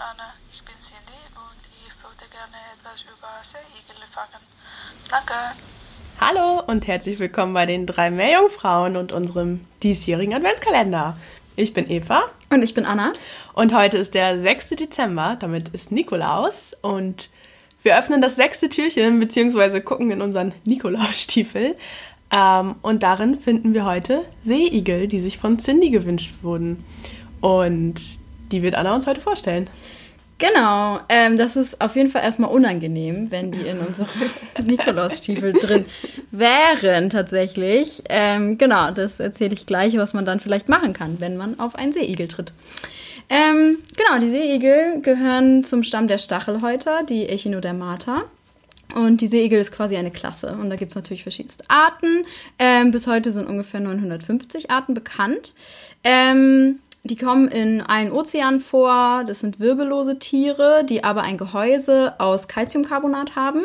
Anna, ich bin Cindy und ich würde gerne etwas über Seeigel erfahren. Danke. Hallo und herzlich willkommen bei den drei Meerjungfrauen und unserem diesjährigen Adventskalender. Ich bin Eva Und ich bin Anna. und heute ist der 6. Dezember, damit ist Nikolaus und wir öffnen das sechste Türchen bzw. gucken in unseren Nikolausstiefel ähm, und darin finden wir heute Seeigel, die sich von Cindy gewünscht wurden und die wird Anna uns heute vorstellen. Genau, ähm, das ist auf jeden Fall erstmal unangenehm, wenn die in unseren Nikolausstiefel drin wären tatsächlich. Ähm, genau, das erzähle ich gleich, was man dann vielleicht machen kann, wenn man auf einen Seeigel tritt. Ähm, genau, die Seeigel gehören zum Stamm der Stachelhäuter, die Echinodermata. Und die Seeigel ist quasi eine Klasse. Und da gibt es natürlich verschiedenste Arten. Ähm, bis heute sind ungefähr 950 Arten bekannt. Ähm, die kommen in allen Ozeanen vor. Das sind wirbellose Tiere, die aber ein Gehäuse aus Calciumcarbonat haben.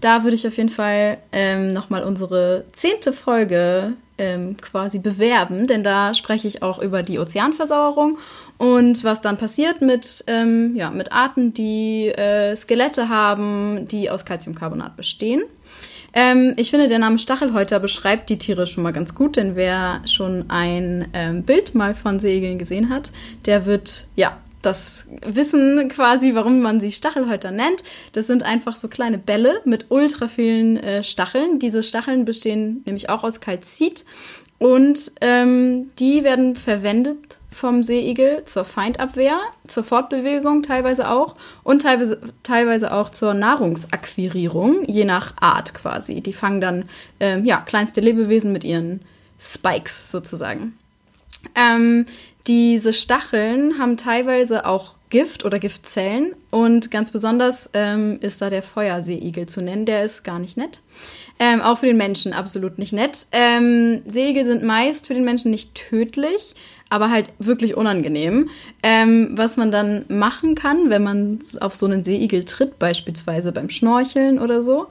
Da würde ich auf jeden Fall ähm, nochmal unsere zehnte Folge ähm, quasi bewerben, denn da spreche ich auch über die Ozeanversauerung und was dann passiert mit, ähm, ja, mit Arten, die äh, Skelette haben, die aus Calciumcarbonat bestehen. Ähm, ich finde, der Name Stachelhäuter beschreibt die Tiere schon mal ganz gut, denn wer schon ein ähm, Bild mal von Seeigeln gesehen hat, der wird, ja, das wissen quasi, warum man sie Stachelhäuter nennt. Das sind einfach so kleine Bälle mit ultra vielen äh, Stacheln. Diese Stacheln bestehen nämlich auch aus Kalzit und ähm, die werden verwendet vom Seeigel zur Feindabwehr, zur Fortbewegung teilweise auch und teilweise, teilweise auch zur Nahrungsakquirierung, je nach Art quasi. Die fangen dann ähm, ja, kleinste Lebewesen mit ihren Spikes sozusagen. Ähm, diese Stacheln haben teilweise auch Gift oder Giftzellen und ganz besonders ähm, ist da der Feuerseeigel zu nennen. Der ist gar nicht nett. Ähm, auch für den Menschen absolut nicht nett. Ähm, Seeigel sind meist für den Menschen nicht tödlich, aber halt wirklich unangenehm. Ähm, was man dann machen kann, wenn man auf so einen Seeigel tritt, beispielsweise beim Schnorcheln oder so,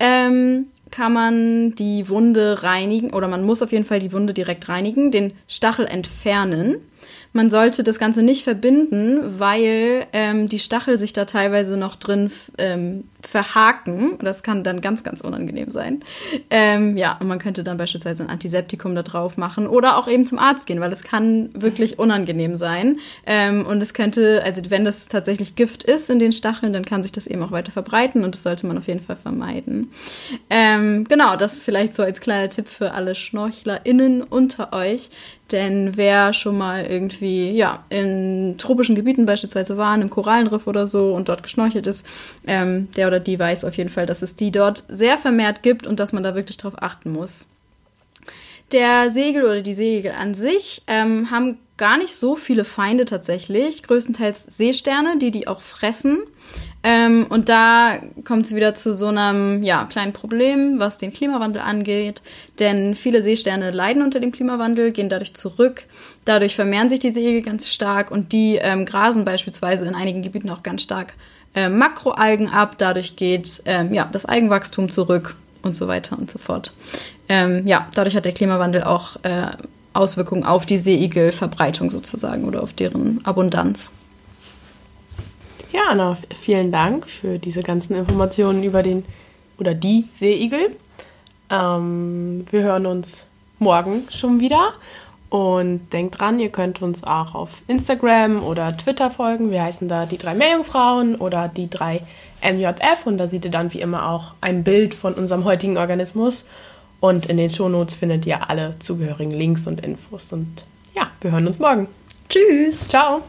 ähm, kann man die Wunde reinigen oder man muss auf jeden Fall die Wunde direkt reinigen, den Stachel entfernen. Man sollte das Ganze nicht verbinden, weil ähm, die Stachel sich da teilweise noch drin ähm, verhaken. Das kann dann ganz, ganz unangenehm sein. Ähm, ja, und man könnte dann beispielsweise ein Antiseptikum da drauf machen oder auch eben zum Arzt gehen, weil es kann wirklich unangenehm sein. Ähm, und es könnte, also wenn das tatsächlich Gift ist in den Stacheln, dann kann sich das eben auch weiter verbreiten und das sollte man auf jeden Fall vermeiden. Ähm, genau, das vielleicht so als kleiner Tipp für alle SchnorchlerInnen unter euch. Denn wer schon mal irgendwie, ja, in tropischen Gebieten beispielsweise war, im Korallenriff oder so und dort geschnorchelt ist, ähm, der oder die weiß auf jeden Fall, dass es die dort sehr vermehrt gibt und dass man da wirklich drauf achten muss. Der Segel oder die Segel an sich ähm, haben gar nicht so viele Feinde tatsächlich. Größtenteils Seesterne, die die auch fressen. Ähm, und da kommt es wieder zu so einem ja, kleinen Problem, was den Klimawandel angeht. Denn viele Seesterne leiden unter dem Klimawandel, gehen dadurch zurück. Dadurch vermehren sich die Segel ganz stark und die ähm, grasen beispielsweise in einigen Gebieten auch ganz stark äh, Makroalgen ab. Dadurch geht ähm, ja, das Algenwachstum zurück und so weiter und so fort. Ähm, ja, dadurch hat der Klimawandel auch äh, Auswirkungen auf die Seeigelverbreitung sozusagen oder auf deren Abundanz. Ja, Anna, vielen Dank für diese ganzen Informationen über den oder die Seeigel. Ähm, wir hören uns morgen schon wieder. Und denkt dran, ihr könnt uns auch auf Instagram oder Twitter folgen. Wir heißen da die drei Meerjungfrauen oder die drei MJF. Und da seht ihr dann wie immer auch ein Bild von unserem heutigen Organismus. Und in den Shownotes findet ihr alle zugehörigen Links und Infos. Und ja, wir hören uns morgen. Tschüss. Ciao.